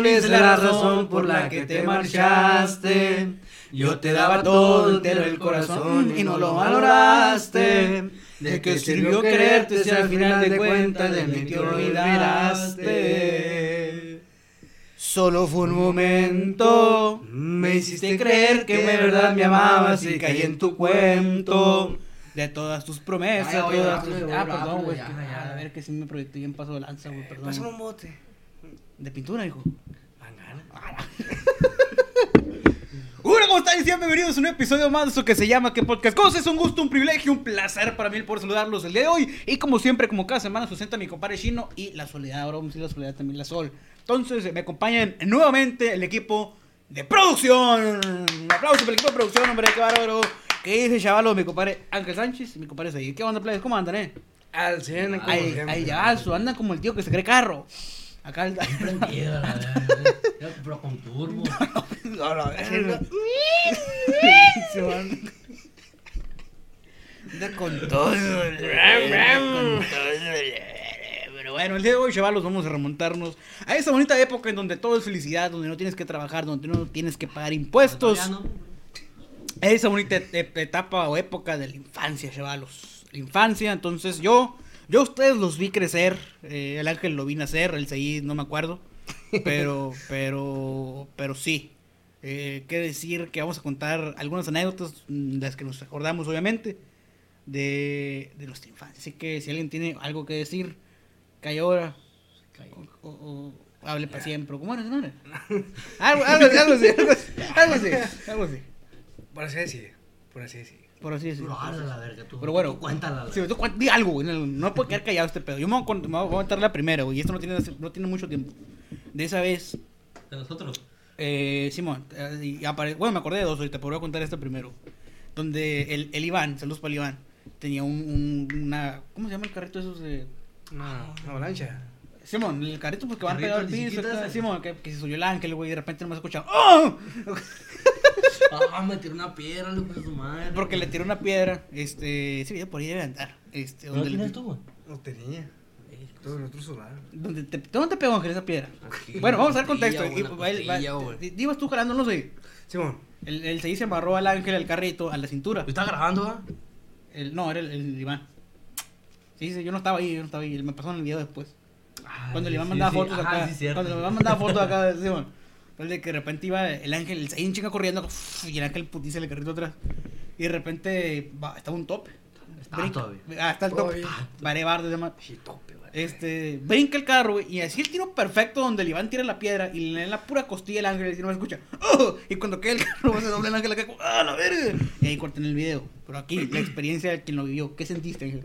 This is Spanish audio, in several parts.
Ni es la razón por la que te marchaste. Yo te daba todo entero el corazón y no lo valoraste. ¿De qué sirvió quererte si al final de cuentas de mí te olvidaste? Solo fue un momento, me hiciste creer que de verdad me amabas y caí en tu cuento. De todas tus promesas, Ay, oye, todas rápido, tus... güey, Ah, perdón, rápido, güey. A ver, que sí me proyecté bien paso de lanza, güey, perdón. Pásame un bote. De pintura, hijo. Mangana. Hola, ¿cómo están? Y sean bienvenidos a un episodio más de eso que se llama ¿Qué podcast? Cosa? Es un gusto, un privilegio, un placer para mí el poder saludarlos el día de hoy. Y como siempre, como cada semana, sustenta mi compadre Chino y la soledad. Ahora vamos a decir la soledad también la sol. Entonces, me acompañan nuevamente el equipo de producción. Un aplauso para el equipo de producción, hombre, qué bárbaro. ¿Qué dice, chavalo? Mi compadre Ángel Sánchez y mi compadre Seguir. ¿Qué onda, plebes? ¿Cómo andan, eh? Al 100, como Ay, siempre. ay, ya, su, andan como el tío que se cree carro. Acá el... Prendido, la verdad. Pero con turbo. La verga. Se van. Anda con todo. Con todo. Pero bueno, el día de hoy, chavalos, vamos a remontarnos a esa bonita época en donde todo es felicidad, donde no tienes que trabajar, donde no tienes que pagar impuestos. No. Esa bonita et- etapa o época de la infancia, chavalos. La infancia, entonces yo, yo a ustedes los vi crecer. eh, el ángel lo vi nacer, el Said no me acuerdo. Pero, pero, pero sí. Eh, qué decir que vamos a contar algunas anécdotas, mm, las que nos acordamos, obviamente, de, de nuestra infancia. Así que si alguien tiene algo que decir, cae ahora. O, o- o hable para siempre. ¿Cómo era? ¿No era? Algo, algo, algo así, algo así, algo así. Por así decir. Por así decir. Por así decirlo. La verga, tú. Pero bueno, tú Cuéntala. la Sí, tú di algo, güey. No, no puede quedar callado este pedo. Yo me voy a, me voy a contar la primera, güey. Y esto no tiene, no tiene mucho tiempo. De esa vez, De nosotros. eh, Simón, eh, y apare- bueno, me acordé de dos ahorita, pero voy a contar esta primero. Donde el, el Iván, saludos para el Iván, tenía un, un- una. ¿Cómo se llama el carrito esos de.? Una, una avalancha. Simón, el carrito pues que van pegado al piso. Simón, que, que se subió el ángel, güey, y de repente nomás escucha. ¡Oh! Ah, me tiró una piedra, le puso su madre. Porque le tiró una piedra. Este. Ese video por ahí debe andar. Este, ¿No donde tienes le- tú, güey? No tenía. Todo el otro celular. ¿Dónde te, ¿Dónde te pegó Ángel esa piedra? Aquí, Bueno, vamos a dar costilla, contexto. güey, la costilla, güey. di- Ibas tú jalando, no sé. Simón. El, el se se amarró al ángel al carrito, a la cintura. ¿Estás grabando, ah? El, no, era el, el Iván. Sí, sí, yo no estaba ahí, yo no estaba ahí. Él me pasó en el video después. Cuando el Iván mandaba fotos acá. cuando el Iván mandaba fotos acá, sí, El de que de repente iba el ángel, el Saiyajin chinga corriendo y el ángel putiza el carrito atrás. Y de repente va, estaba un tope. Está Brinca- todavía. Ah, está el tope. Vare bardo se llama. Sí, tope, güey. Este, brinca el carro, güey, y así el tiro perfecto donde el Iván tira la piedra y le da en la pura costilla el ángel y no me escucha. ¡Oh! Y cuando cae el carro, se dobla el ángel acá, ¡ah, la verga! Y ahí cortan el video. Pero aquí, la experiencia de quien lo vivió. ¿Qué sentiste, ángel?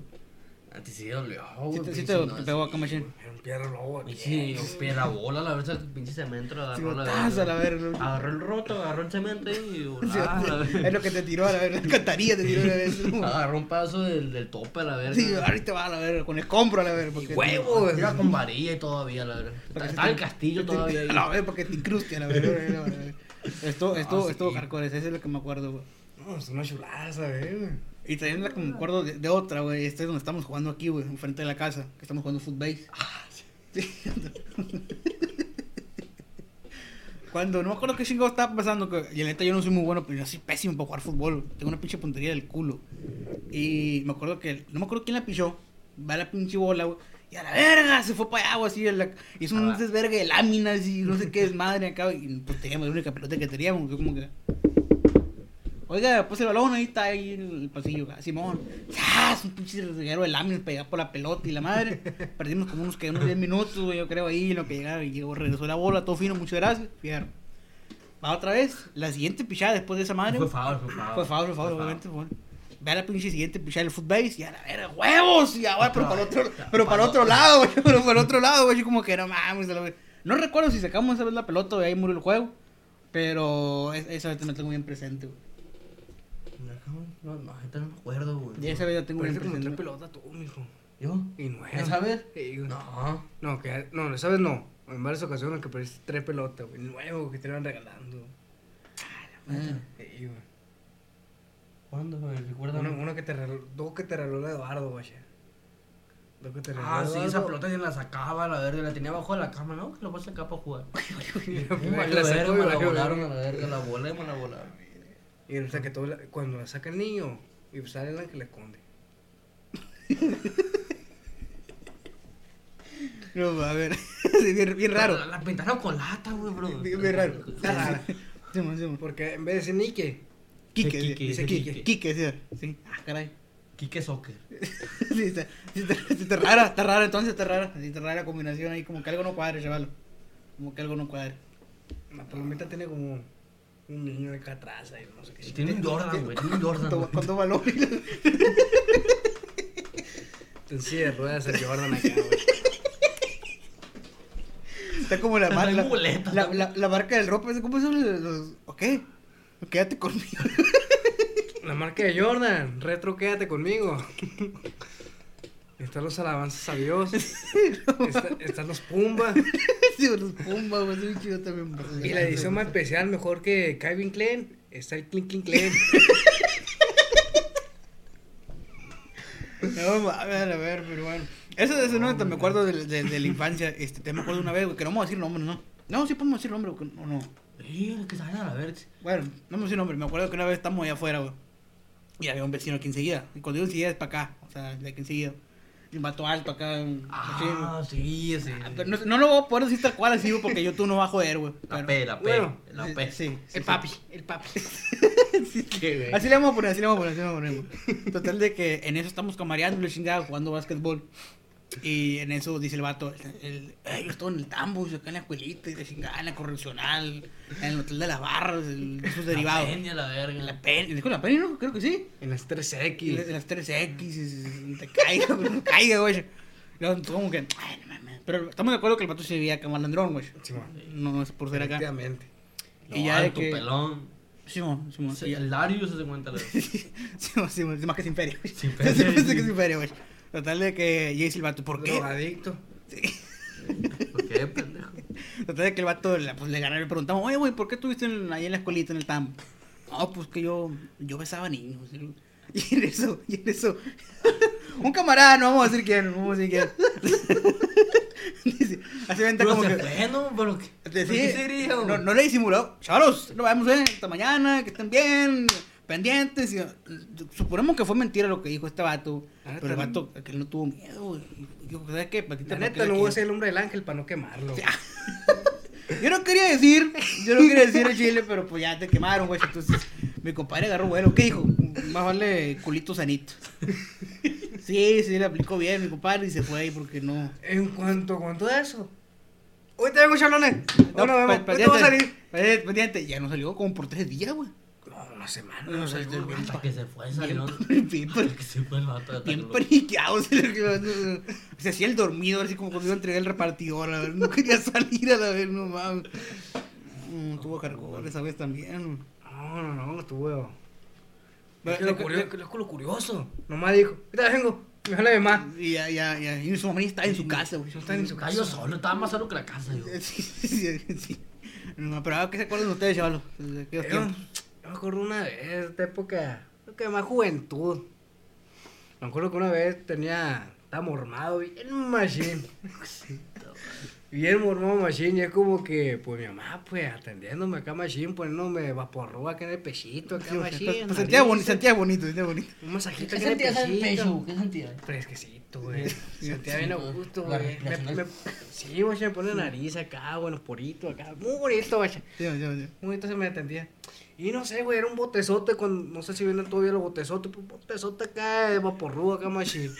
A ti sí dolió, Sí güey. te, sí pinche, te no, te pegó sí. acá, machín. Era un piedra lobo aquí. Sí, piedra bola, la verdad, el pinche cemento lo Sí, agarró la botazo, a la verga. Agarró el roto, agarró el cemento y Sí, la verga. es lo que te tiró a la verga. Cantaría te tiró a la verga. Agarró un paso del, del tope a la verga. Sí, ahorita va a la verga, con escombro a la verga. porque- huevo, güey. Iba con varilla y todavía, la verga. Está te- el castillo todavía ahí. A la verga, porque te incruste a la verga. a la. Esto, esto, esto, hardcore, ese es lo que me acuerdo, güey. No, es una chulada, ¿sabes? Y también la que me acuerdo de, de otra, güey. Este es donde estamos jugando aquí, güey, enfrente de la casa. Que estamos jugando footbase. Sí. Cuando no me acuerdo qué chingado estaba pasando. Que, y la neta yo no soy muy bueno, pero yo soy pésimo para jugar fútbol. Tengo una pinche puntería del culo. Y me acuerdo que. No me acuerdo quién la pilló. Va la pinche bola, güey. Y a la verga, se fue para allá, güey, así. la- hizo un Ah. desvergue de láminas y no sé qué desmadre acá. Y pues teníamos la única pelota que teníamos. Fue como que. Oiga, pues el balón ahí está ahí en el pasillo. ah, Simón. ¡Ah! Un pinche reguero de láminas pegado por la pelota y la madre. Perdimos como unos, que, unos 10 minutos, güey, yo creo, ahí en lo que llegaba y llegó, regresó la bola, todo fino, muchas gracias. Fierro. Va otra vez. La siguiente pichada después de esa madre. Fue güey, foul, fue foul. Fue foul, fue foul, obviamente, fue. Ve a la pinche siguiente pichada del footbase y a la verga, huevos. Y ahora, pero para otro, pero para otro lado, güey. Pero para otro lado, güey. Yo como que no mames, la. No recuerdo si sacamos esa vez la pelota y ahí murió el juego. Pero es- esa vez me tengo bien presente, güey. No, no, ahorita no me acuerdo, güey. Y esa vez la tengo como tres presente. pelotas tú, mijo. ¿Yo? Y nueve. ¿Esa vez? Sí. No. No, que, no, esa vez no. En varias ocasiones que perdiste tres pelotas, güey. Nuevo que te iban regalando. Ah. Sí, güey. ¿Cuándo, güey? Recuérdame. Uno, uno que te regaló, dos que te regaló Eduardo, güey. Dos que te regaló Ah, sí, esa pelota sí la sacaba, la verga, la tenía abajo de la cama, ¿no? Que la voy a sacar para jugar. Y la y la volaron a la verga, la volé, me la volaron. Y o sea, que todo la- cuando la saca el niño y sale el ángel le esconde. No, a ver. Sí, bien, bien raro. La, la pintaron con lata, güey, bro. Bien, bien raro. Está man. Porque en vez de decir Nike, Quique, dice. Quique. Quique, sí. Sí. Ah, caray. Quique Soccer. Sí, está, sí, está, sí, está rara, está rara, entonces está rara. Sí, está rara la combinación ahí, como que algo no cuadre, chaval. Como que algo no cuadre. la palomita tiene como un niño de acá atrás ahí, no sé qué. Tiene un Jordan, güey, tiene un Jordan. Con dos balones. En silla de ruedas el Jordan acá, güey. Está como la, mar- Hay la, muletas, la, ¿no? la, la marca del ropa. ¿Cómo son los, los- ¿Ok? Quédate conmigo. La marca de Jordan, retro, quédate conmigo. Están los alabanzas a Dios. Está- están los Pumba. Sí, los Pumba, güey. También. Y la edición más especial, mejor que Calvin Klein, está el Clean Clean Klein. No, mames, a ver, pero bueno. Eso ese no, me acuerdo de, de, de la infancia. Este, te me acuerdo una vez, güey, que no vamos a decir nombre, ¿no? No, sí podemos decir nombre, güey, o no. Sí, que a la verga. Bueno, no vamos a decir nombre. Me acuerdo que una vez estamos allá afuera, güey. Y había un vecino aquí enseguida. Y cuando digo enseguida es para acá. O sea, de aquí enseguida. Vato alto acá. Ah, sí, sí. así. Pero no, no lo voy a poder decir tal cual así, güey, porque yo tú no vas a joder, güey. La Pero- P, la P, bueno, la P. Sí, sí, El sí. papi, el papi. Así le vamos a poner, así le vamos a poner, así le vamos a poner. Total de que en eso estamos camareando, le chingada, jugando básquetbol. Y en eso dice el vato, el, el- "Ey, yo estoy en el Tambus, acá en la escuelita, y de chingada, en la correccional, en el hotel de las barras, el, esos derivados. La peña, la verga. La Penny, dijo la Penny, ¿no? Creo que sí. En las Y 3X. de las 3X, y- y- y te caiga, no caiga, güey. Tú como que, ay, no mames. Pero estamos de acuerdo que el vato se veía como malandrón, güey. Simón. No, no es por ser acá. Efectivamente. Y No, ya de alto, que. pelón. Simón, Simón. Sí, El Darius se cuenta la. Simón, Simón, más que sin feria, güey. Sin feria, sí. que sin feria, güey. Total de que dice el vato, ¿por qué? Drogadicto. ¿Por qué, pendejo? Total de que el vato le- pues, le agarró y le preguntamos, oye, güey, ¿por qué estuviste en- ahí en la escuelita, en el TAM? No, pues que yo, yo besaba niños. Y en eso, y en eso, un camarada, no vamos a decir quién, no vamos a decir quién. Dice, así venta Pero como se que... fue, ¿no? Pero ¿qué? Te ¿Por qué decía, sería, güey? no, no le disimuló. Chavalos, nos vemos, eh, hasta mañana, que estén bien, pendientes. Y, suponemos que fue mentira lo que dijo este vato. Ah, pero el vato, que él no tuvo miedo, güey. Y Dijo, ¿sabes qué? Patita, La ¿para neta, no voy a ser el hombre del ángel para no quemarlo. Yo no quería decir, yo no quería decir el chile, pero pues ya te quemaron, güey. Entonces, mi compadre agarró vuelo. ¿Qué dijo? Más vale culito sanito. Sí, sí, le aplicó bien mi compadre y se fue ahí porque no. En cuanto, cuanto a eso. Hoy te vengo, chalones. No, No, no, pendiente, pendiente. Ya no salió como por tres días, güey. No, una semana. No, No, sé, sé. estoy bien, Hasta que se fue, salió. bien, Hasta que se fue el vato. bien Bien periqueado. Se, se hacía el dormido, así como cuando iba a entregar el repartidor. A ver, no quería salir a la vez, no mames. Mm, tuvo cargón esa vez también. No, no, no, estuvo. Es lo lo, curioso, que lo curioso. Nomás dijo, ahorita vengo, me jala de más. Y ya, ya, ya. Y su mamá estaba en su casa, güey. Estaba en su Cayó solo, estaba más solo que la casa, yo. Sí, sí, sí. No, pero ahora, ¿qué se acuerdan ustedes, chavalos? Aquellos Me acuerdo una vez, esta época, creo que más juventud. Me acuerdo que una vez tenía, estaba mormado, bien machine. Bien mormado machine, y es como que, pues mi mamá, pues atendiéndome acá machine, poniéndome vaporru acá en el pechito, acá Sí, güey, machine. pues, sentía, boni- sentía bonito, sentía bonito. Un masajito ¿Qué acá en el sentías en el pechito. pecho? ¿Qué sentías? Fresquecito, güey. Sentía bien a gusto, güey. Sí, güey, me pone nariz acá, bueno, poritos acá. Muy bonito, güey. Sí, sí, sí. Muy bonito se me atendía. Y no sé, güey, era un botezote con. No sé si vienen todavía los botezotes, pues un botezote acá de vaporru acá, machín.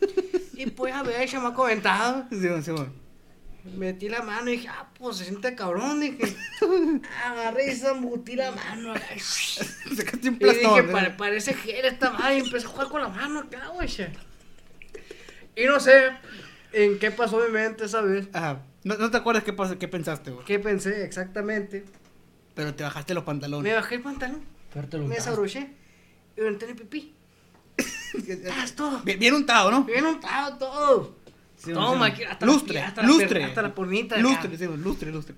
y pues a ver, ya me ha comentado. Sí, sí, sí. Metí la mano y dije, ah, pues se siente cabrón. Dije, agarré y zambutí la mano. Sacaste un Y dije, plastón. ¿eh? "Pare- parece gel esta madre. Y empecé a jugar con la mano acá, güey. Y no sé en qué pasó mi mente esa vez. Ajá. No, no te acuerdas qué, pasó, qué pensaste, güey. ¿Qué pensé exactamente? Pero te bajaste los Me pantalones. bajé el pantalón, Pero te lo me desabroché y me entré en el pipí. ¡Ah, es todo! Bien, bien untado, ¿no? Bien untado todo. Toma, aquí, hasta lustre, la, hasta la lustre. per- hasta la pornita. Lustre, sí, lustre, lustre.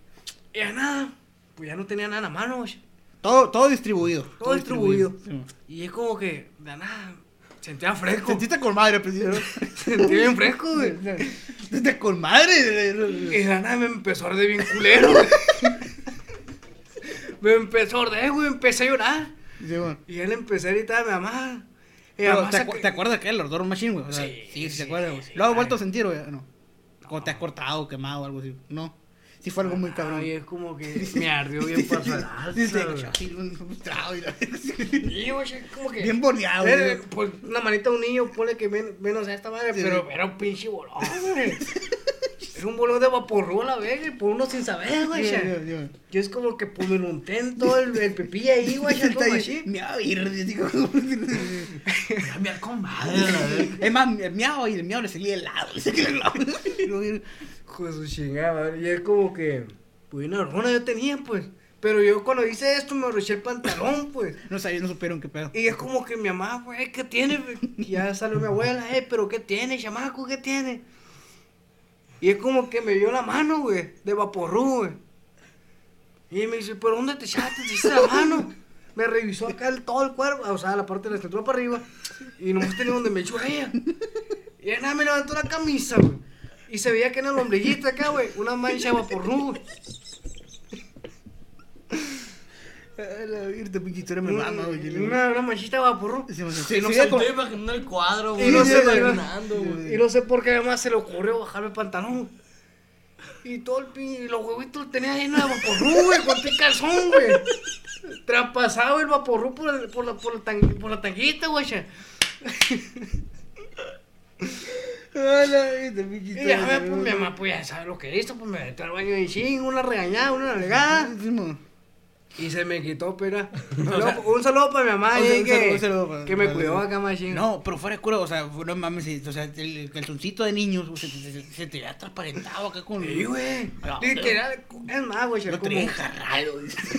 Y ya nada, pues ya no tenía nada en la mano, güey. Todo, todo distribuido. Todo distribuido. Sí. Y es como que, de nada, sentía fresco. Sentiste con madre, pues, ¿no? Sentí bien fresco, güey. Sentiste con madre. Y de la nada me empezó a arder bien culero, güey. Me empezó a arder, güey, empecé a llorar. Sí. Y le empecé a gritar a mi mamá. Mi Pero, ¿te, acu- ¿Te acuerdas que el ardor machine, güey? O sea, Sí, sí, sí, te acuerdas, güey. sí, ¿Lo has vuelto a sentir, güey? No. Te has cortado, quemado o algo así. No. Sí fue algo muy cabrón. Ay, es como que me ardió bien pasada. Sí, sí, como que. Bien boneado, Eh, güey. pues una manita de un niño, pone que men- menos a esta madre, pero era un pinche bolón, güey. Un bolón de vaporru a la vega y por uno sin saber, güey. Ya. sí, sí. Yo es como que pues me lo unté en todo el, el pipí ahí, güey, ahí, así. Miau, y digo, madre, la verga. Es más, miau y el miau le salía helado. le salía helado. Hijo de su chingada. Y es como que, pues una hormona yo tenía, pues. Pero yo cuando hice esto me arroché el pantalón, pues. No sabía, no supieron qué pedo. Y es como que mi mamá, güey, ¿qué tiene? Y ya salió mi abuela, eh, pero ¿qué tiene, chamaco? ¿Qué tiene? Y es como que me dio la mano, güey, de vaporru, güey. Y me dice, ¿pero dónde te echaste? La mano. Me revisó acá el, todo el cuerpo, o sea, la parte de la cintura para arriba. Y nomás tenía donde me echó ella. Y nada, me levantó la camisa, güey. Y se veía que en el ombliguito acá, güey, una mancha de vaporru, güey. Ay, la virte, pinche historia me mama, güey. Una, una manchita de vaporru. Sí, sí, Sí, sí, no sí, sé como- Estoy imaginando el cuadro, güey. Y no sé, imaginando, güey. Y no sé por qué además se le ocurrió bajarme el pantalón. Y todo el pin... y los huevitos tenía lleno de vaporru, güey, con el calzón, güey. Traspasado el vaporru por, el- por, la, por, la tan- por la tanguita, güey. ya. Ay, la virte, pinche Y ya, pues, mi mamá, pues ya sabe lo que hizo, pues me metió al baño y ching, una regañada, una nalgada. Y se me quitó, pero. Un saludo, un saludo para mi mamá, Un eh, saludo, que, un saludo para- que me para- cuidó acá, machín. No, pero fuera de cura, o sea, no mames, o sea, el calzoncito de niños se, se, se, se te ha transparentado acá con... Sí, güey. No, Literal, es más, güey. Lo enjarrado, dice.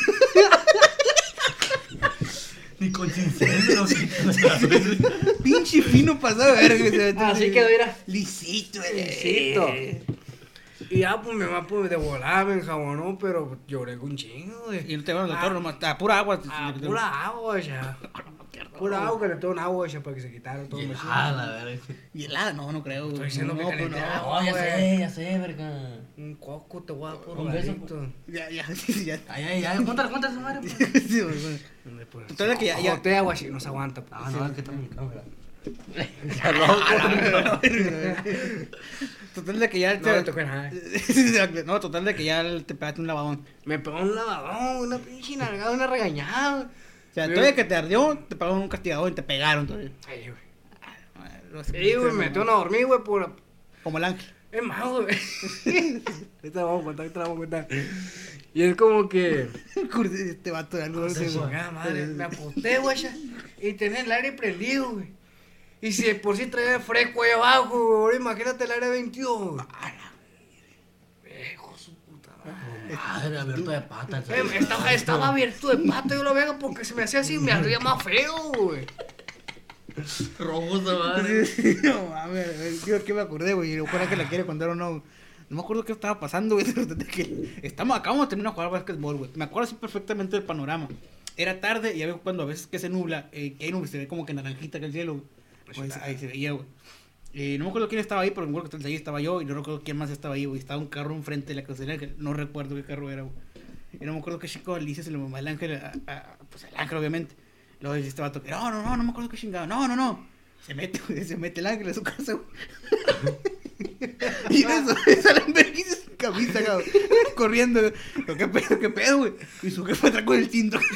Ni con cincel, no sé. Pinche fino pasado, verga. o sea, Así quedó, mira. Lisito, eh. Y ya, pues mi mamá, pues de volada me enjabonó, pero lloré con chingo, güey. Y no te van al doctor nomás, a pura agua. Ah, te- pura agua, ya. Pura agua, que le tengo un agua, ya, para que se quitara todo. el Ah, la verga. Y helada, no, no creo. Estoy diciendo no, que pues calenté no. agua. Ya sé, ya sé, verga. Un coco te voy a dar por Un beso, rarito. Ya, ya, ya. Ay, ay, ay. Cuéntale, cuéntale pues. Sí, güey, güey. Pues, de que ya- ya- güey, si no se aguanta. pues. Ah, no, es que está mi cámara. Total de que ya... No nada. No, total de que ya te pegaste un lavadón. Me pegó un lavadón, una pinche nalgada, una regañada. O sea, todavía que te ardió, te pagaron un castigador y te pegaron todavía. Ay, güey. Sé, Sí, güey, me metieron a dormir, güey, por... Como el ángel. Es más, güey. La vamos a contar, la vamos a contar. Y es como que... Este vato de algo. No no sé, güey. madre. Me aposté, güey, y tenía el aire prendido, güey. Y si de por sí traía fresco ahí abajo, güey, ahora imagínate el aire 22, güey. Hijo de su puta madre. Abierto de patas. Eh, estaba, estaba abierto de pata, yo lo veo porque se me hacía así, me ardía más feo, güey. Rojo esa madre. No mames, yo que me acordé, güey. Y lo que la quiere contar o no. No me acuerdo qué estaba pasando, güey. de que Estamos, acabamos de terminar de jugar básquetbol, güey. Me acuerdo así perfectamente del panorama. Era tarde y ya ves cuando a veces que se nubla, eh, que hay nubes, se ve como que naranjita que el cielo, güey. Pues ahí se veía, güey. Eh, no me acuerdo quién estaba ahí, pero me acuerdo que ahí estaba yo y no recuerdo quién más estaba ahí, güey. Estaba un carro enfrente de la crucería que no recuerdo qué carro era, güey. Y no me acuerdo qué chico Alicia se le mamá el ángel, a, a- pues al ángel, obviamente. Luego dice este vato que no, no, no, no me acuerdo qué chingado, no, no, no. Se mete, güey, se mete el ángel a su casa, güey. y eso, salen verguitas sin camisa, cabrón. Corriendo, güey. ¿Qué pedo, qué pedo, güey? Y su jefe atrás con el cinto.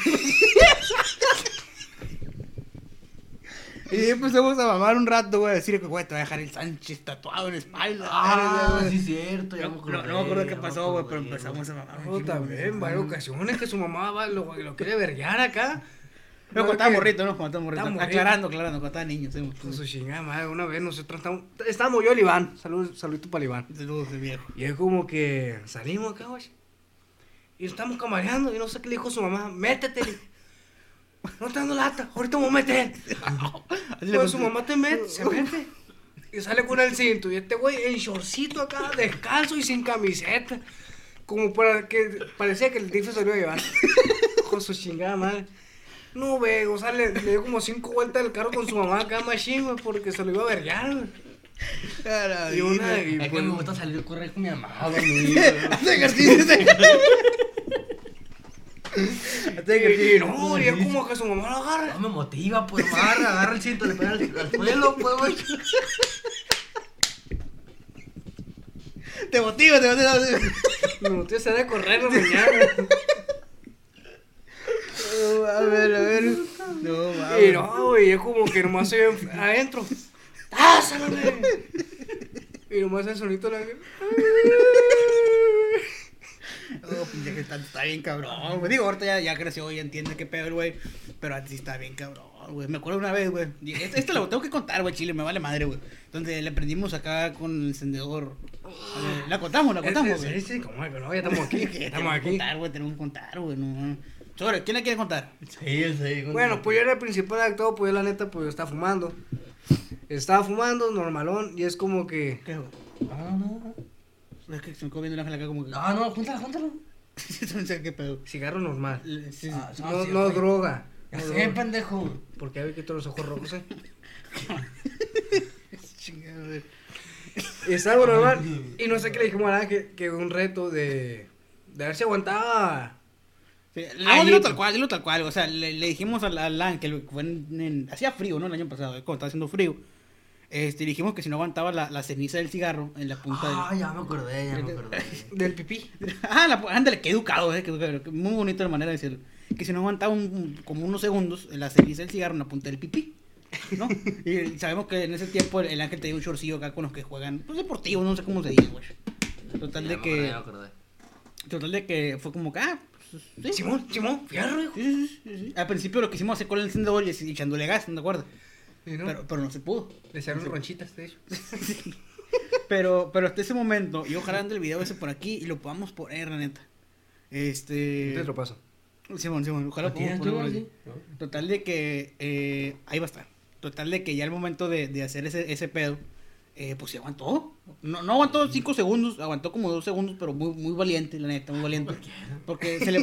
Y empezamos a mamar un rato, güey, a decir que, güey, te voy a dejar el Sánchez tatuado en la espalda. Ah, güey. sí, cierto. Ya me No, acordé, no, no me acuerdo qué me pasó, güey, pero empezamos a mamar. un No, también, güey. varias ocasiones que su mamá va, lo, lo quiere verguear acá. Pero cuando estaba morrito, ¿no? Cuando estaba morrito. Aclarando, aclarando, cuando estaba niño. Sí, Con su chingada madre, una vez nosotros estábamos, estábamos yo y Iván, salud, saludito para Iván. Saludos de viejo. Y es como que salimos acá, güey. Y estamos camareando y no sé qué le dijo su mamá, métete. No te dando lata, ahorita me voy a meter. Pues su mamá te mete, se mete. Y sale con el cinto. Y este güey en shortcito acá, descalzo y sin camiseta. Como para que parecía que el tifo se lo iba a llevar. Con su chingada madre. No veo, o sea, le, le dio como cinco vueltas del carro con su mamá acá, machine, güey, porque se lo iba a vergar, güey. Y una, y Es que pues- me gusta salir a correr con mi mamá, güey. Hace ejercicio. Y, y no, y es como que su mamá lo agarra. No me motiva, pues, agarra, agarra el cinto, le pega al, al suelo, pues, güey. Te motiva, te motiva. Me motivó a salir a correr mañana. No, a ver, a ver. No, Y mames. no, güey, es como que nomás se ve adentro. ¡Tásalo, güey! Y nomás el sonito la Oh, pinche que está, está bien cabrón, güey. Digo, ahorita ya, ya creció y entiende qué pedo el güey. Pero antes sí está bien cabrón, güey. Me acuerdo una vez, güey. y Esta, esta lo tengo que contar, güey, Chile, me vale madre, güey. Entonces le prendimos acá con el encendedor. Eh, La contamos, la contamos, Sí, güey. sí, como que no, ya estamos aquí. Estamos tenemos que aquí. contar, güey, tenemos que contar, güey. No. Sobre, ¿quién le quiere contar? Sí, sí. Bueno, pues yo era el principal de todo, pues yo la neta, pues yo estaba fumando. Estaba fumando, normalón, y es como que. ¿Qué, güey? Ah, no. Es que se me quedó viendo el ángel acá como que. Ah, no, júntala, júntala. no sé qué pedo. Cigarro normal. Sí, sí. Ah, No, sí, no droga. Ya No sé, droga. pendejo. Porque ya vi que todos los ojos rojos, eh. Chingado, güey. Y estaba normal. Y no sé qué le dijimos al ángel, que un reto de. De ver si aguantaba. Sí, Ahí, no, dilo tal cual, dilo tal cual. O sea, le, le dijimos al, al ángel, que fue en, en- hacía frío, ¿no? El año pasado, cuando estaba haciendo frío. Este, dijimos que si no aguantaba la, la ceniza del cigarro en la punta Ah, ya me acordé, ya me acordé. Del pipí. del. Ah, la, ándale, qué educado, eh, qué educado, muy bonita la manera de decirlo. Que si no aguantaba un- como unos segundos la ceniza del cigarro en la punta del pipí. ¿No? y sabemos que en ese tiempo el, el ángel tenía un shortcillo acá con los que juegan, pues deportivos, no sé cómo se dice, güey. Total Ya de me acordé, que. ya me acordé. Total de que fue como que, ah, pues, sí. Simón, Simón, fierro, hijo. Sí, sí, sí, sí. Al principio lo quisimos hacer con el encendedor y echándole gas, ¿no te acuerdas? No, Pero, pero no se pudo. Le echaron ronchitas, de hecho. Pero, pero hasta ese momento, y ojalá ande el video ese por aquí y lo podamos poner, la neta. Este. Te lo paso. Simón, Simón, ojalá ¿Lo podamos ponerlo aquí. Total de que eh, ahí va a estar. Total de que ya el momento de, de hacer ese, ese pedo, eh, pues se aguantó. No, no aguantó cinco segundos, aguantó como dos segundos, pero muy, muy valiente, la neta, muy valiente. Porque se le,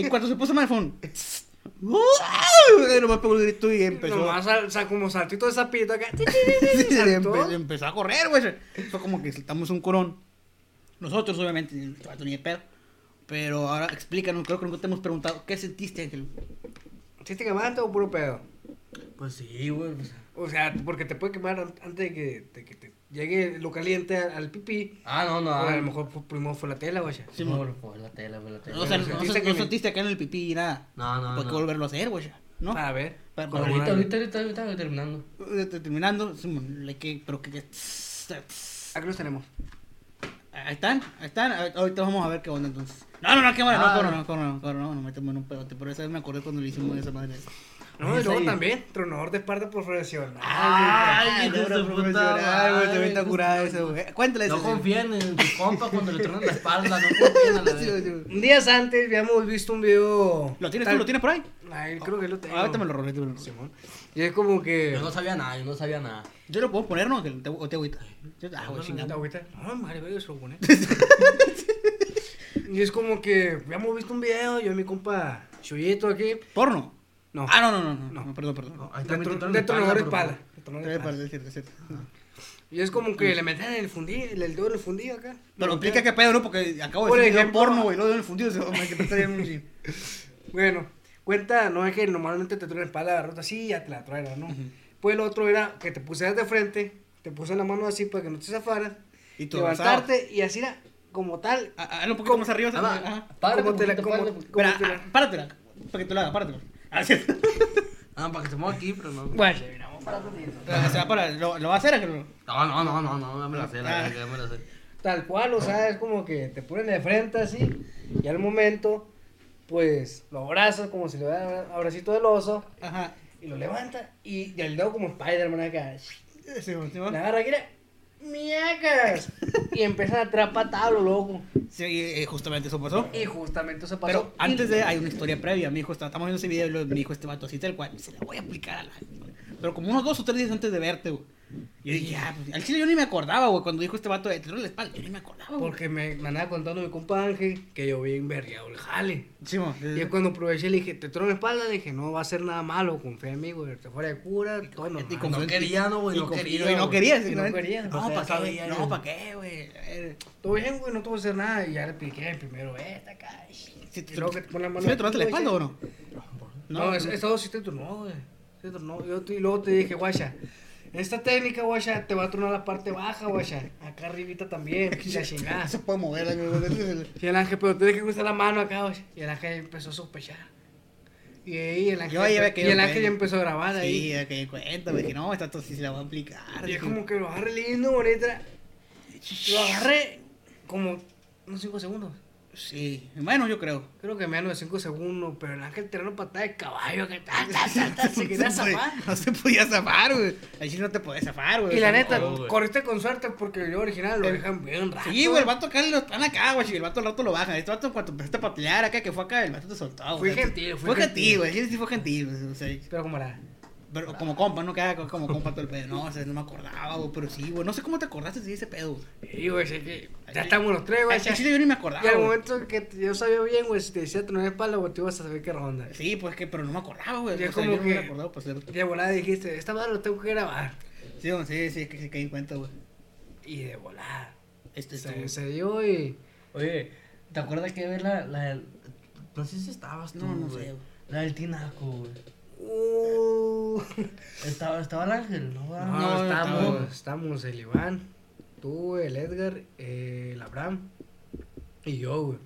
en cuanto se puso el teléfono, nomás pegó el grito y empezó. Nomás, sal- sal- como saltito de sapito acá. Sí, Saltó. empe- empezó a correr, güey. Fue como que saltamos un corón. Nosotros, obviamente, ni de pedo. Pero ahora explícanos, creo que nunca te hemos preguntado, ¿qué sentiste, Ángel? ¿Sí te quemaste o puro pedo? Pues sí, güey. O sea, porque te puede quemar an- antes de que, de que te llegue lo caliente al, al pipí. Ah, no, no. o a ah, lo mejor fue- primero fue la tela, güey. Sí, no, fue la tela, fue la tela. O sea, no, ¿sentiste no sentiste acá en el pipí y nada. No, no, Hay que no. volverlo a hacer, güey. ¿No? Para ver. Para- Con Ahorita, ahorita, ahorita, ahorita, ahorita terminando. Eh, Terminando, que, pero que, Aquí los tenemos. Ahí están, ahí están. Ahorita vamos a ver qué onda entonces. No, no, no, qué bueno, no, Ah. corro, no, corro, no, corro, no, no, metemos en un pedote. Por eso me acordé cuando le hicimos esa madre. No, y Esa luego ahí. también, tronador de parda profesional. Ay, no, de no, profesional, güey, también está curada eso, güey. Cuéntale No eso. confíen en tu compa cuando le tronan la espalda, no confíen en la Sí, sí, sí. Días antes habíamos visto un video. ¿Lo tienes tal- tú? ¿Lo tienes por ahí? Ay, creo que lo tengo. Ahorita me lo robé, ahorita me lo robé. Simón. Y es como que. Yo no sabía nada, yo no sabía nada. Yo lo puedo poner, ¿no? Que te- O te agüita. Ah, güey, ¿Esta chingado. agüita? No, madre, güey, yo se lo pone. y es como que habíamos visto un video, yo y mi compa Chuyito aquí. ¿Porno? No. Ah, no, no, no, no, perdón, perdón. No, ahí De, está tro- metiendo de la tronador de de Es espalda. para decirte, es cierto. Y es como que le meten en el fundillo, el dedo en el fundillo acá. Pero Lo explica qué pedo, ¿no? Porque acabo de decir video ejemplo- porno, güey. Luego en el fundido se me que estaría un chin. Bueno, cuenta, no es que normalmente te truena la espalda, rota así, ya te la truena, ¿no? Pues el otro era que te pusieras de frente, te puse la mano así para que no te zafaras, Y tú levantarte y así era, como tal. Ah, ah, un poquito más arriba. Ah, va. Ajá. Párate te la- poquito, párate Espera, la- ah, páratela. Para que tú la hagas, páratela. Ah, sí. Ah, para que se mueva aquí, pero no. Bueno, Ah, se va para. ¿Lo, lo va a hacer, Ángel? No, no, no, no, no, ya me la sé, la Ah. verdad, ya me la sé. Tal cual, o sea, es como que te ponen de frente así, y al momento pues lo abrazas como si le diera abracito del oso Ajá. y lo levanta y, y el dedo como Spider-Man acá. Sí, sí, mo. Le agarra aquí, miacas. y empiezan a tirar patadas, lo loco. Sí, eh, justamente eso pasó. Y justamente eso pasó. Pero antes de, hay una historia previa. Mi hijo, está- estamos viendo ese video y me dijo este vato así tal cual. Se la voy a aplicar a la. Pero como unos dos o tres días antes de verte, güey. Yo dije, ah, pues, al chile yo ni me acordaba, güey. Cuando dijo este vato de te duele la espalda, yo ni me acordaba, güey. Porque me, me andaba contando mi compa Ángel que yo bien vergueado el jale. Sí, mo, Y es cuando aproveché le dije, te trono la espalda, le dije, no va a ser nada malo, confía en mí, güey, te fuera de cura, todo normal. y con- No quería, no, güey, y no quería, Y no quería, Y no quería. No, ¿para qué? No, güey. ¿para qué, güey? Eh, Todo bien, güey, no te voy a hacer nada. Y ya le expliqué el primero, esta acá. ¿Sí te, que te la mano ¿sí tronaste la güey, espalda sí. o no? No, es- esa dos sí te tronó, güey. Sí. Yo te- y luego te dije, guacha, esta técnica, guacha, te va a tronar la parte baja, guacha. Acá arribita también, la chingada. se puede mover. güey. Y el ángel, pero tienes que cruzar la mano acá, guacha. Y el ángel empezó a sospechar. Y ahí el ángel, Yo ya y el ángel ya empezó a grabar ahí. Sí, ya que cuenta, güey. Que no, esta tos sí se la voy a aplicar. Y es como que lo agarré lindo, bonita. Lo agarré como unos 5 segundos. Sí, bueno, yo creo. Creo que menos de 5 segundos, pero el ángel tirando patada de caballo que ta, ta, ta, se quería podía- zafar. No se podía zafar, güey. Ahí sí no te podías zafar, güey. Y la neta, corriste con suerte porque el original lo dejan bien rato. Sí, güey, el vato acá lo están acá, güey. Y el vato al rato lo bajan. Este vato, cuando empezaste a patalear acá, que fue acá, el vato te soltó, güey. gentil, fui Fue gentil. gentil, güey. Sí, sí fue gentil, güey. O sea, Pero como era. Pero como compa, no queda como compa todo el pedo. No, o sea, no me acordaba, güey. Pero sí, güey. No sé cómo te acordaste de ese pedo, güey. Sí, güey, que ya estamos los tres, güey. Al chile yo ni me acordaba. Y al güey. momento que yo sabía bien, güey, si te decía tener espalda, güey, tú ibas a saber qué ronda. Sí, pues que, pero no me acordaba, güey. O sea, como yo no me que- acordaba, pues. Y de volada dijiste, esta madre lo tengo que grabar. Sí, güey, sí, sí, es que se caí en cuenta, güey. Y de volada. Este, Se, este, se dio y. Oye, ¿te acuerdas que ver la, la del- No sé si estabas tú, No, no sé, güey. La del tinaco, güey. Uh. Estaba, estaba el ángel, ¿no? No, No, estamos, estamos el Iván, tú, el Edgar, eh, el Abraham y yo, güey.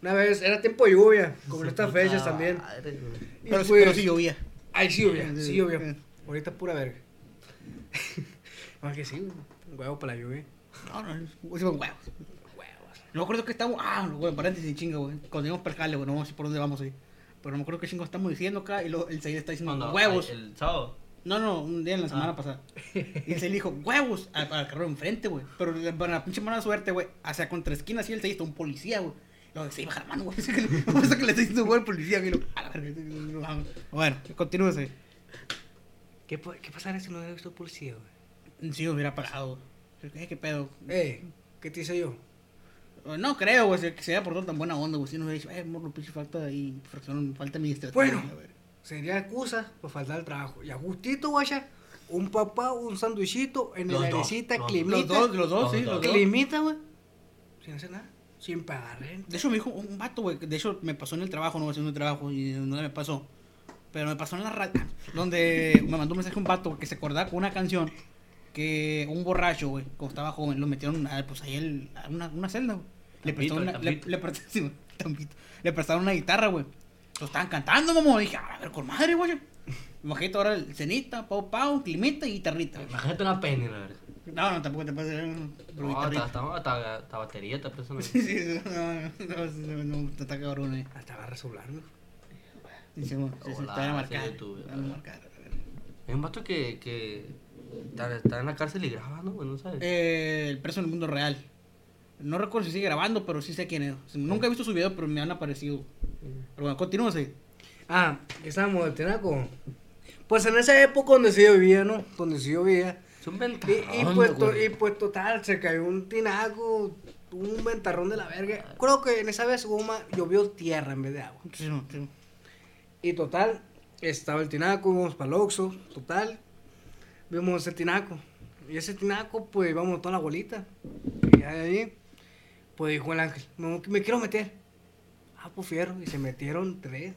Una vez, era tiempo de lluvia, como en estas fechas también. madre, güey. Y Pero, sí- pues, pero sí llovía. Ahí sí llovía, Sí, sí. Ahorita pura verga. Más que sí, güey. Un huevo para la lluvia. No, no, no, sí, huevos. No me acuerdo que estamos. Ah, güey, paréntesis, chinga, güey. Cuando íbamos para el jale, güey, no sé por dónde vamos ahí. Pero no me acuerdo qué chingo estamos diciendo acá y luego el Zaire está diciendo Cuando- huevos. El sábado. No, no, un día en la semana Ah. pasada. Y el Zaire dijo huevos al, al carro enfrente, güey. Pero para la pinche mala suerte, güey, hacia contra esquina así el Zaire está un policía, güey. Luego se baja la mano, güey. Le eso que le está diciendo, güey, al policía, güey. y lo- a la verga, vamos. Bueno, continúese. ¿Qué, ¿Qué pasaría si no hubiera visto policía, güey? Sí, hubiera parado, güey. ¿Qué, qué pedo? Eh, ¿qué te hice yo? No creo, güey, que se haya portado tan buena onda, güey. Si nos hubiera dicho, eh, morro, pinche falta ahí, fracción, falta administrativa. Bueno. a ver. Sería excusa por faltar al trabajo. Y a gustito, guacha, un papá, un sándwichito, en Los la los- climita. Los dos, los dos, Los sí, dos. los dos. Climita, güey. Sin hacer nada. Sin pagar renta. De hecho, me dijo un vato, güey. que De hecho, me pasó en el trabajo, no haciendo el trabajo, y no me pasó. Pero me pasó en la radio, donde me mandó un mensaje un vato que se acordaba con una canción que un borracho, güey, cuando estaba joven, lo metieron a, pues ahí el- a una, una celda, güey. Le prestaron una, le, le prestaron, sí. Le prestaron una guitarra, güey. Lo estaban cantando, mamá. Dije, a ver, con madre, güey. Imagínate ahora el cenita, pau, pau, climita y guitarrita. güey. Imagínate una penny, la verdad. No, no, tampoco te puedes hacer pero No, hasta, batería te una. Sí, sí, no, no, no, no, te está cabrón, eh. Hasta agarra celular, ¿no? Dice, bueno, sí, sí, Hola, te van a sí, marcar. YouTube, te van a marcar. Hay un vato que, que está, está en la cárcel y graba, ¿no? güey? No sabes. Eh, el preso en el mundo real. No recuerdo si sigue grabando, pero sí sé quién es. Nunca he visto su video, pero me han aparecido. Pero bueno, continúase. Ah, que estábamos de Tenaco. Pues en esa época donde sí yo vivía, ¿no? Donde sí yo vivía. Es un Y, ventarrón, y, pues, to- y pues total, se cayó un tinaco, un ventarrón de la verga. Creo que en esa vez hubo más- llovió tierra en vez de agua. Sí, sí. Y total, estaba el tinaco, íbamos para el Oxxo, total. Vimos ese tinaco. Y ese tinaco, pues íbamos toda la bolita. Y ahí, pues dijo el ángel, no, que me quiero meter. Ah, pues fierro. Y se metieron tres.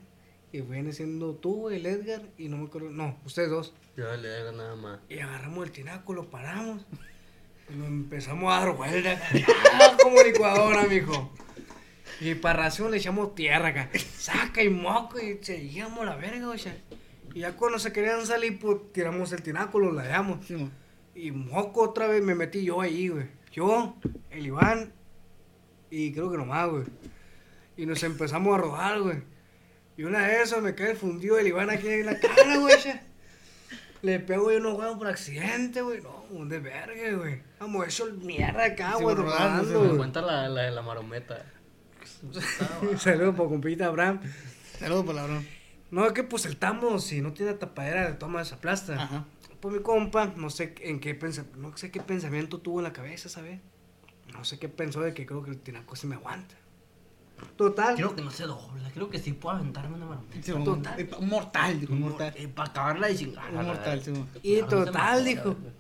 Y viene siendo tú, el Edgar, y no me acuerdo, no, ustedes dos. Yo le hago nada más. Y agarramos el tinaco, lo paramos. Y lo empezamos a dar vuelta. ¡Ah, como licuadora, mijo! Y para ración le echamos tierra acá. Saca y moco y seguíamos la verga, o sea. Y ya cuando se querían salir, pues tiramos el tinaco, lo. Sí, mo. Y moco otra vez me metí yo ahí, güey. Yo, el Iván y creo que nomás, güey. Y nos empezamos a rodar, güey. Y una de esas me cae el fundido del Iván aquí en la cara, güey. Le pego yo unos huevos por accidente, güey. No, un de verga, güey. Vamos, hecho mierda acá, Sí, güey, rodando, rodando, sí, Me cuenta la, la de la marometa. Saludos por compita Abraham. Saludos, palabrón. No, es que pues el tamo, si no tiene tapadera, de toma esa plasta. Ajá. Pues mi compa, no sé en qué pensa, no sé qué pensamiento tuvo en la cabeza, ¿sabes? No sé qué pensó de que creo que el tinaco se me aguanta. Total. Creo que no se dobla, creo que sí puedo aventarme una marometa. Sí, un, Total. un mortal, dijo, un mortal. Eh, para acabarla y sin Un mortal, sí. Y total, me dijo. acuerda,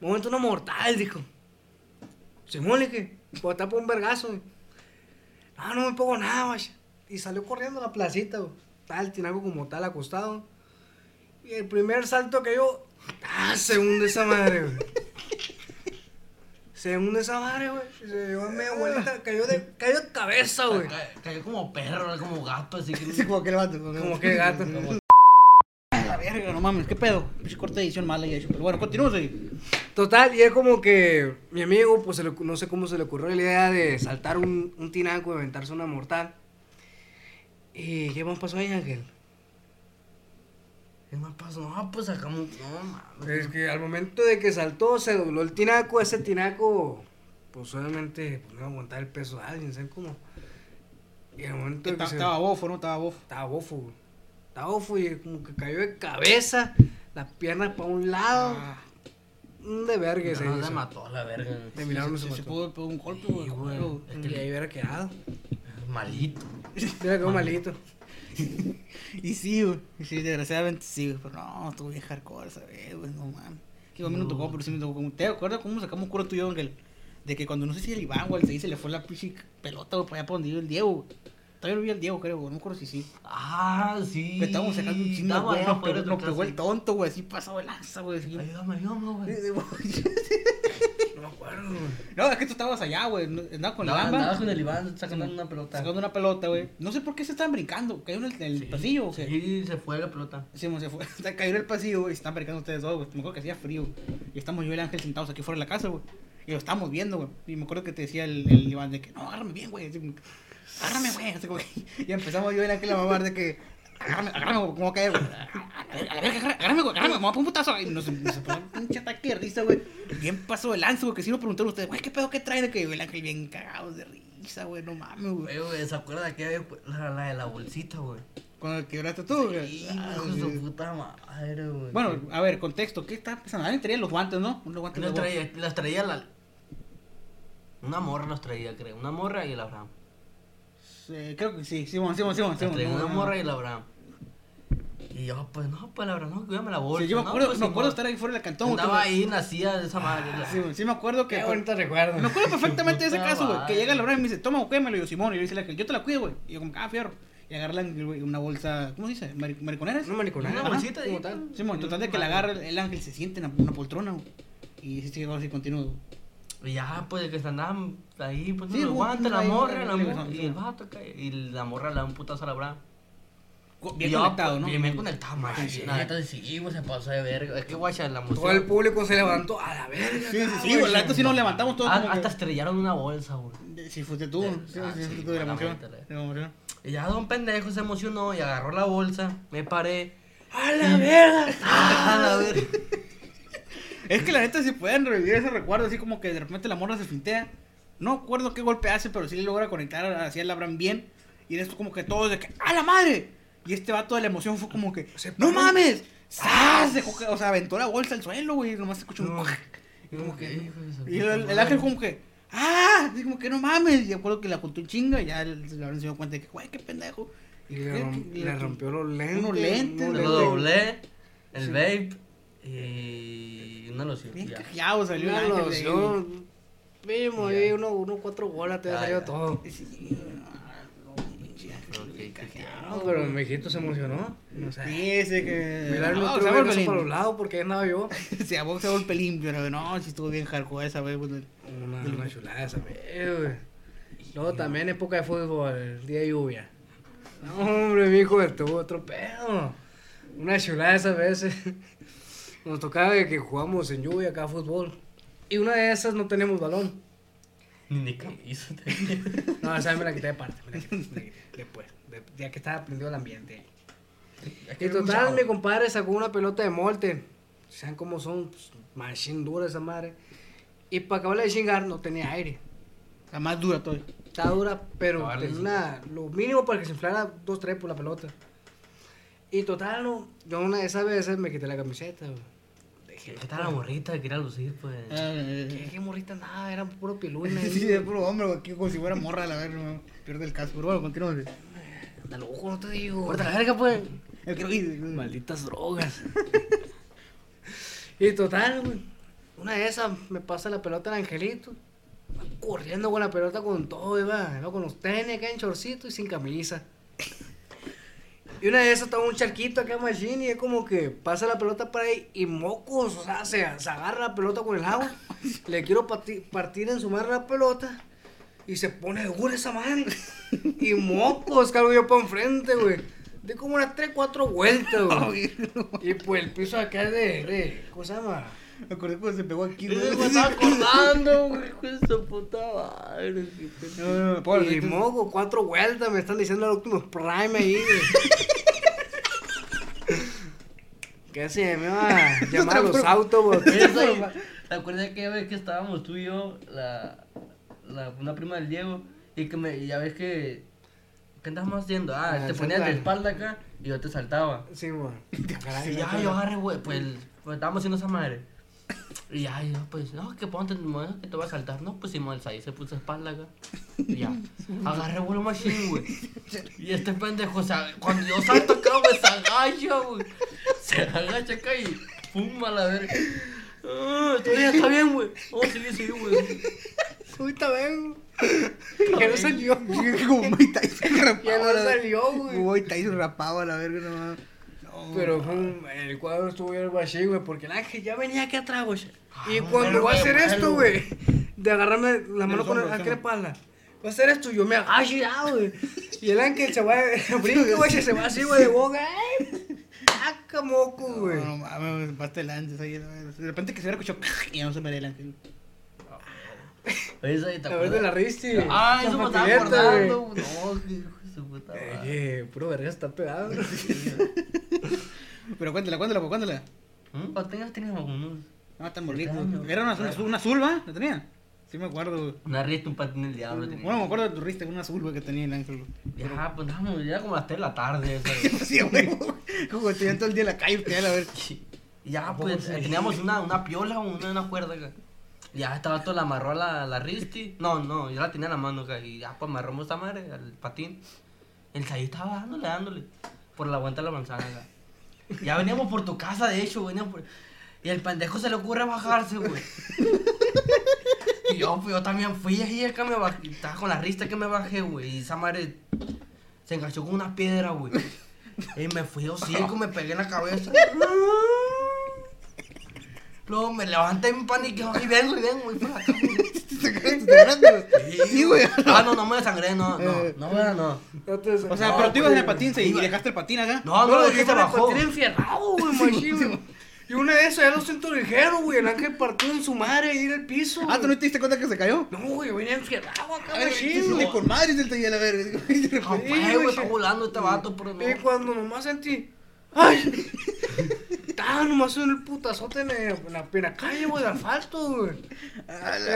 Momento una mortal, dijo. Simón, le dije, pues está por un vergazo. No, no me pongo nada, vaya. Y salió corriendo a la placita, güey. El tinaco como tal acostado. Y el primer salto que yo, ah, se hunde esa madre, güey. Se hunde esa madre, güey. Se llevó a media vuelta, cayó de, cayó de cabeza, güey. Ca- Cayó como perro, como gato, así que. Sí, como que vato. Como que gato. La verga, no mames, ¿qué pedo? Pinche corte de edición mala y hecho. Pero bueno, continuamos ahí. Total, y es como que mi amigo, pues se le- no sé cómo se le ocurrió la idea de saltar un, un tinaco y aventarse una mortal. ¿Y qué más pasó ahí, Ángel? ¿Qué más pasó? No, pues sacamos. No, mames. Es que al momento de que saltó, se dobló el tinaco, ese tinaco, pues obviamente pues, no iba a aguantar el peso de alguien, ¿saben cómo? Y al momento de que Estaba se... estaba bofo, ¿no? Estaba bofo. Estaba bofo, güey. Estaba bofo y como que cayó de cabeza, las piernas para un lado. Ah, Un de verga se No, se mató a la verga. De milagro no se se, se pudo pegar un golpe, Sí, güey. güey. claro. Y ahí hubiera quedado. Malito. Hubiera quedado malito. Y sí, güey. Sí, desgraciadamente sí, güey. Pero no, estuvo bien hardcore esa vez, güey. No mames. Que a mí no tocó, pero sí me tocó. ¿Te acuerdas cómo sacamos un curo tuyo, Ángel? De que cuando no sé si el Iván o el se le fue la pinche pelota, güey, para allá para donde iba el Diego, güey. Todavía no vi al Diego, creo, güey. No me acuerdo si sí. Ah, sí. Que estábamos sacando un chingo güey. Nos pegó, nos pegó el tonto, güey. Así pasado de lanza, güey. así. Ayúdame, ayúdame, güey. No me acuerdo, güey. No, es que tú estabas allá, güey. Andabas con la Andaba- bamba. andaba con el Iván sacando una pelota. Sacando una pelota, güey. No sé por qué se estaban brincando. Cayó en el, en el pasillo, ¿o qué? Sí, se fue la pelota. Sí, se fue. Cayó en el pasillo, güey. y Se están brincando ustedes dos, güey. Me acuerdo que hacía frío. Y estamos yo y el ángel sentados aquí fuera de la casa, güey. Y lo estábamos viendo, güey. Y me acuerdo que te decía el, el Iván de que, no, agárrame bien, güey. Agárrame, güey. Así como que- Y empezamos yo y el ángel a mamar de que, agárrame, agárrame, güey. ¿Cómo caer, güey? A la verga, agárrame, güey. Agárrame, me voy a poner un putazo. Y nos, nos un pinche ataque de risa, güey. Bien pasó el lance, güey. Que si me preguntaron ustedes, güey, ¿qué pedo que trae? De que el ángel bien cagado de risa, güey. No mames, güey. Güey, ¿se acuerda de aquella la, la de la bolsita, güey? Cuando quebraste tú, güey. Sí, sí. su puta madre, güey. Bueno, a ver, contexto, ¿qué está pasando? Alguien traía los guantes, ¿no? Unos guantes box. traía, las traía la. Una morra los traía, creo. Una morra y el Abraham. Sí, creo que sí, Simón, Simón, Simón, Simón. no, una no, morra no. y el Abraham. Y yo, pues no, pues la verdad, no, cuídame la bolsa. Sí, yo me no, acuerdo, pues, me sí, acuerdo no. estar ahí fuera del cantón. que ahí, nacía de esa madre. la- me- Sí, sí me acuerdo que... Qué bonito recuerdo. Me acuerdo perfectamente de ese caso, güey. Que llega la hora y me dice, toma, cuídamelo. Y yo, Simón, y yo dice la yo te la cuido, güey. Y yo como, ah, fierro. Y agarra la- güey, una bolsa, ¿cómo se dice? Mari- ¿Mariconeras? Una mariconera. Una bolsita como tal. Simón, en total de que la agarra el ángel, se siente en la- una poltrona, güey. Y sí, llegó así continuo. Y ya, pues, que se andaban ahí, pues, Sí, no aguanta la morra, la morra, y el vato y la morra le da un putazo a la Abraham. Bien yo, conectado, pues, ¿no? Bien, bien conectado, macho. sí. La neta, sí, güey, se pasó de verga. Es que, guacha, la emoción. Todo el público se levantó a la verga. Sí, sí, sí, güey. La neta sí nos levantamos todos Ah, como hasta que- estrellaron una bolsa, güey. Si fuiste tú, sí, ah, sí, sí, fuiste tú de la emoción. De la emoción. Y ya don pendejo se emocionó y agarró la bolsa, me paré. A la verga. ¡Ah, la verga! Es que la neta, si pueden revivir ese recuerdo, así como que de repente la morra se fintea. No acuerdo qué golpe hace, pero sí le logra conectar hacia el Abraham bien. Y en esto, como que todos de que, ¡a la madre! Y este vato de la emoción fue como que, Se ¡No mames! ¡Sas! Dejó que- o sea, aventó la bolsa al suelo, güey. y Nomás se escuchó un. No. Y como que. Hijo de su Y puta el, el ángel, como que, ¡ah! Así como que, ¡no mames! Y acuerdo que la juntó en chinga. Y ya el, el Abraham se dio cuenta de que, ¡güey, qué pendejo! Y le, rom- le rompió los lentes. Unos lentes. lo doblé, el Sí. vape y una loción. Bien ya. callado salió el Una loción. Vimos ahí uno, uno cuatro bolas, te salido ya. todo. Sí, no, pero mi hijito se emocionó. No sé. Sí, sí que. Mirar no, el se otro limpio. para los lados porque andaba yo. A vos se golpe limpio, pero no, si estuvo bien hardcore esa vez, güey. Una, una chulada esa vez, güey. Luego también época de fútbol, día de lluvia. No, hombre, mi hijo, estuvo otro pedo. Una chulada esas veces. Nos tocaba de que jugamos en lluvia acá fútbol. Y una de esas no tenemos balón. Ni hizo. No, esa me la quité de parte. Me la quité, me la quité después. de- ya que estaba prendido el ambiente. Y total, mi compadre sacó una pelota de molte. Saben cómo son, pues, machine dura esa madre. Y para acabarla de chingar, no tenía aire. La más dura todavía. Estaba dura, pero Vale, tenía sí. una- lo mínimo para que se inflara dos, tres por la pelota. Y total, no, yo una de esas veces me quité la camiseta, güey. ¿Qué tal la morrita que quería lucir, pues? ¿Qué, qué morrita nada, era puro piluna. Sí, de puro hombre, güey, como si fuera morra, la verdad, no, pierde el caso. Pero bueno, continuamos. Anda loco, no te digo. Corta la verga, pues. El que. Malditas drogas. y total, güey. Una de esas me pasa la pelota al angelito. Va Corriendo con la pelota con todo, iba, iba con los tenis acá en chorcito y sin camisa. Y una de esas estaba un charquito acá machine y es como que pasa la pelota para ahí y mocos, o sea, se, se agarra la pelota con el agua. Le quiero parti- partir en su madre la pelota y se pone dura esa madre. Y mocos, cargo yo para enfrente, güey. De como unas 3, 4 vueltas, güey. Y pues el piso acá es de, de, ¿cómo se llama? Me acordé cuando se pegó aquí, güey. Me estaba acordando, güey, de su puta madre. No, no, no, Y moco, cuatro vueltas, me están diciendo el último prime ahí, güey. ¿Qué se me va a llamar a los autos, Eso güey? ahí, ¿Te acuerdas aquella vez que estábamos tú y yo, la, la, una prima del Diego, y que me, y ya ves que, ¿qué andábamos haciendo? Ah, Ah, te ponías de espalda acá y yo te saltaba. Sí, güey. Y ya, yo agarré, güey, pues, pues estábamos haciendo esa madre. Y ya, yo, pues, no, que ponte, que te voy a saltar. No, pues Simón ahí se puso espalda acá. Y ya, agarré vuelo machine, güey. Y este pendejo, o sea, cuando yo salto acá, güey, se agacha, güey. Se agacha acá y pum, a la verga. Ah, está bien, está bien, güey. Oh, sí, sí, güey. Ahorita vengo. Ya no salió. Como Mike Tyson rapado. Ya no a salió, güey. Mike Tyson rapado a la verga, no mames. No, Pero un- el cuadro estuvo bien así, güey, porque el ángel ya venía aquí atrás, güey. Y Ah, cuando bueno, va a hacer esto, güey, de agarrarme la mano con el ángel de espalda. Va a hacer esto, yo me agacho ya, güey. Y el ángel se va, brinca, güey, se va así, güey, de boca. ¡Ay! ¡Saca moco, No, güey! no mames, basta el antes ahí. la verga. De repente que se hubiera escuchado y ya no se me el ángel. Oye, eso ahí te A ver de acuerdas. la Risti. Ah, eso me estaba acordando. güey. No, de su puta madre. Eh, puro verga está pegado. Pero cuéntala, cuéntala, pues cuéntala. ¿Mm? ¿Cuántos años teníamos? Unos- No, tan bonito. Extraño. Era una, una, una azul, ¿va? ¿La tenía? Sí me acuerdo. Una rista, un patín del diablo. tenía. Bueno, me acuerdo de tu rista, una azul, güey, que tenía el ángel. Ya, pues ya era como las 3 de la tarde. Sí, güey. Como te todo el día en la calle, usted, a ver. Ya, pues eh, teníamos una, una piola, una, una cuerda acá. Ya estaba todo la amarró a la, la Risti. No, no, yo la tenía en la mano acá. Y ya, pues amarramos esta madre al patín. El Saí estaba dándole, dándole. Por la vuelta de la manzana acá. Ya veníamos por tu casa, de hecho, veníamos por... Y el pendejo se le ocurre bajarse, güey. Y yo, pues, yo también fui ahí acá, me bajé. Estaba con la rista que me bajé, güey. Y esa madre se enganchó con una piedra, güey. Y me fui hocico, me pegué en la cabeza. Luego me levanté en pánico y vengo y vengo y por acá. güey. Sí, güey. Ah, no, no me desangré, no, no, no, no, no. O sea, No, pero tú ibas en el patín y dejaste el patín acá. No, no, con el bajó. patín enfierrado, güey, machín. Y una de esas ya lo siento ligero, güey. El ángel partió en su madre ahí en el piso. Ah, ¿tú no güey. te diste cuenta que se cayó? No, güey, venía enfierrado acá, ver, machín. güey. con madre del taller a pues, güey, güey, está volando este vato, pero no. Y cuando nomás sentí. ¡Ay! Estaba nomás en el putazote en, el- en la, en la calle, güey, de asfalto, güey.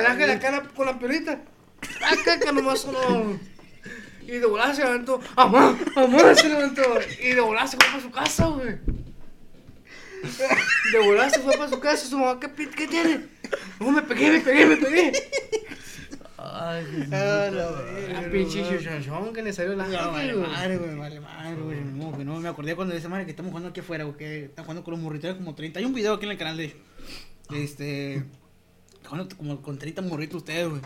Ángel acá la- con la pelita. Acá que nomás sonó. Y de volada se levantó. ¡Amá! ¡Amá! Se levantó. Y de volada se fue para su casa, güey. De volada se fue para su casa. Su mamá, ¿qué, qué tiene? No, me pegué, me pegué, me pegué. Ay, Ah, la. La verga, pinche chuchachón que le salió el No, vale madre, güey, vale madre, güey. No, no, me acordé cuando esa madre que estamos jugando aquí afuera, güey, que están jugando con los morritos, como 30. Hay un video aquí en el canal de. Este. Como con 30 morritos ustedes, güey.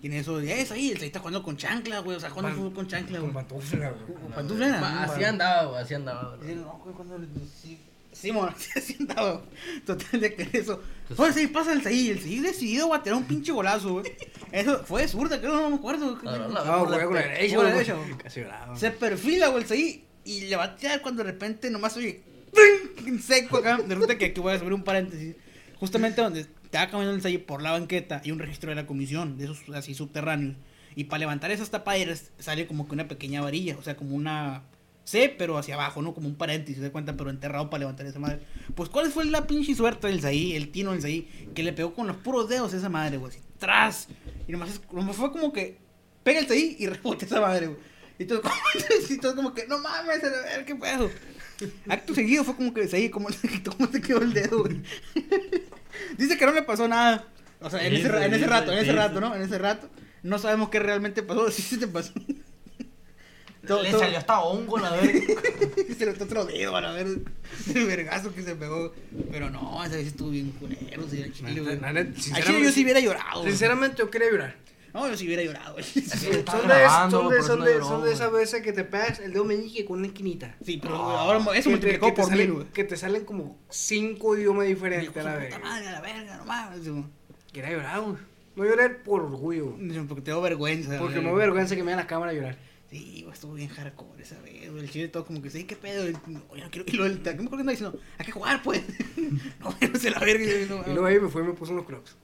Y en eso, ya es ahí, el está jugando con chancla, güey. O sea, jugando fútbol con chancla, Con güey. pantufla, güey. Con pantufla. Va, Así andaba, güey, así andaba. No, güey, cuando sí, sí, bueno, así andaba. Total de que eso. Fue sí, pasa el Saí, el decidido, güey, a tirar un pinche golazo, güey. Eso fue de zurda, creo, no me acuerdo. No, con la derecha, güey. Casi bravo. Se perfila, güey, el Saí, y le va a tirar cuando de repente nomás oye, en seco acá. De repente que aquí voy a subir un paréntesis. Justamente donde te va caminando el sello por la banqueta y un registro de la comisión, de esos así subterráneos. Y para levantar esas tapaderas sale como que una pequeña varilla, o sea, como una C, pero hacia abajo, ¿no? Como un paréntesis, se cuenta, pero enterrado para levantar esa madre. Pues, ¿cuál fue la pinche suerte del Saí, el tino del Saí, que le pegó con los puros dedos a esa madre, güey? Tras. Y nomás, es- nomás fue como que pega el Saí y rebote esa madre, güey. Y todo, como, y todo como que, no mames, a ver qué pedo. Acto seguido fue como que Saí, ¿cómo, cómo te quedó el dedo, güey? Dice que no le pasó nada. O sea, en, ese, en ese rato, en ese rato, ¿no? En ese rato. No sabemos qué realmente pasó. Sí, sí te pasó. Todo- Le todo- salió hasta hongo la verga. se le está otro dedo a la ver el vergazo que se pegó. Pero no, esa vez estuvo bien culero, sí, al chile, güey. La neta, Al chile sinceramente- yo sí hubiera llorado. Sinceramente, yo quería llorar. No, yo sí hubiera llorado, güey. Son de, son de, son de, son esas veces que te pegas el dedo meñique con una esquinita. Sí, pero güey, ahora eso multiplicó que te por mil, güey. Que te salen como cinco idiomas diferentes a la puta madre, a la verga, no mames. Quería llorar, güey. No lloré por orgullo, Porque tengo vergüenza. Porque me da vergüenza que me vean la cámara llorar. Sí, güey, estuvo bien hardcore esa vez, güey. El chile todo como que, sí, qué pedo. Y, no, yo no quiero. Y luego, el- ¿qué me acuerdo que andaba diciendo? Hay que jugar, pues. no, no sé la verga. Y no, Y luego ahí me fue y me puso unos crocs.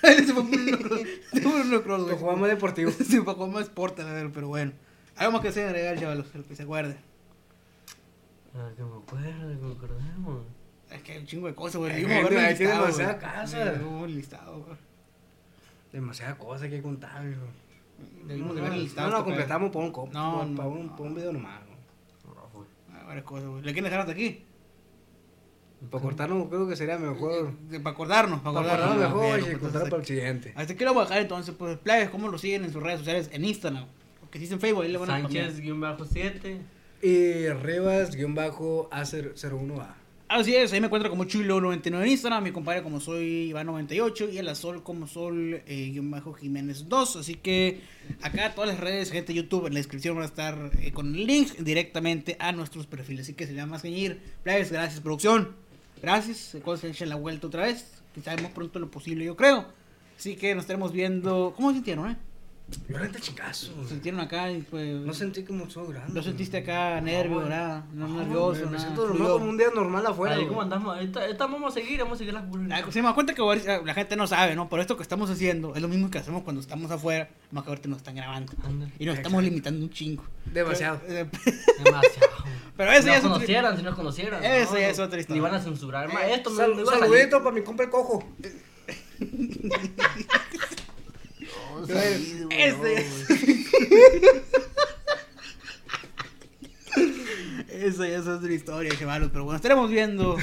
se fue por unos cross, se fue por unos Para güey. jugar más deportivo. Sí, para jugar más sport, a ver, pero bueno. Algo más que se agregar, chavalos, lo que se acuerde. Ah, que me acuerdo, que me acordemos. Es que hay un chingo de cosas, güey. Güey, hay que listado, demasiada güey. casa. Listado, güey. Demasiada cosa que contar, hijo. Debimos de No, no, no, completamos por un copo. No, por, no, para un, no. por un video nomás. güey. Ah, varias cosas, güey. ¿Le quieren dejar hasta aquí? Para cortarnos creo que sería mejor. Eh, Para acordarnos, para Para acordarnos. cortarnos mejor y pues, contar entonces, para el siguiente. Hasta aquí lo voy a dejar entonces, pues, plebes, ¿cómo lo siguen en sus redes sociales? En Instagram. Porque si es en Facebook, ahí le van a poner. Sánchez-7. Y Rivas-A01A. Así es, ahí me encuentro como Chulo99 en Instagram, mi compadre como soy Iván98 y el Azul como Sol eh, bajo Jiménez 2. Así que acá todas las redes, gente YouTube, en la descripción van a estar eh, con links directamente a nuestros perfiles. Así que se le más. Plebes, gracias, producción. Gracias. Se echen la vuelta otra vez, quizá más pronto lo posible, yo creo. Así que nos estaremos viendo. ¿Cómo se sintieron, eh? Violenta chingazo. Se sintieron acá y pues. No sentí como estoy grande. ¿No sentiste acá nervio. ¿verdad? No, No, nervioso, me, me nada, siento normal como un día normal afuera. Ahí como andamos, ahorita vamos a seguir, vamos a seguir las Ah, Se me da cuenta que ahorita la gente no sabe, ¿no? Por esto que estamos haciendo es lo mismo que hacemos cuando estamos afuera, más que ahorita nos están grabando. Ándale. Y nos estamos limitando un chingo. Demasiado. Pero, eh, Demasiado. pero eso si ya nos es otro- conocieran, si nos conocieran. Eso no, ya es otra historia. Ni van a censurar. Eh, Maestro, sal- me saludito para mi compa el cojo. No, ese- no, Eso ya es otra historia, chavalos. Pero bueno, estaremos viendo.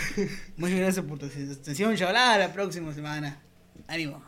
Muchas gracias por tu atención, chavalada. La próxima semana. Ánimo.